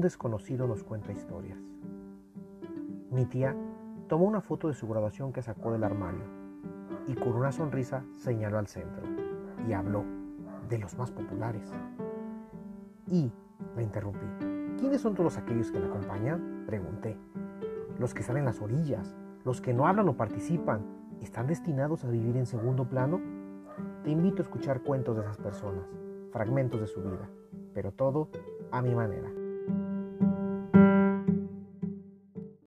un desconocido nos cuenta historias. Mi tía tomó una foto de su graduación que sacó del armario y con una sonrisa señaló al centro y habló de los más populares. Y la interrumpí. ¿Quiénes son todos aquellos que la acompañan? Pregunté. Los que están en las orillas, los que no hablan o participan, ¿están destinados a vivir en segundo plano? Te invito a escuchar cuentos de esas personas, fragmentos de su vida, pero todo a mi manera.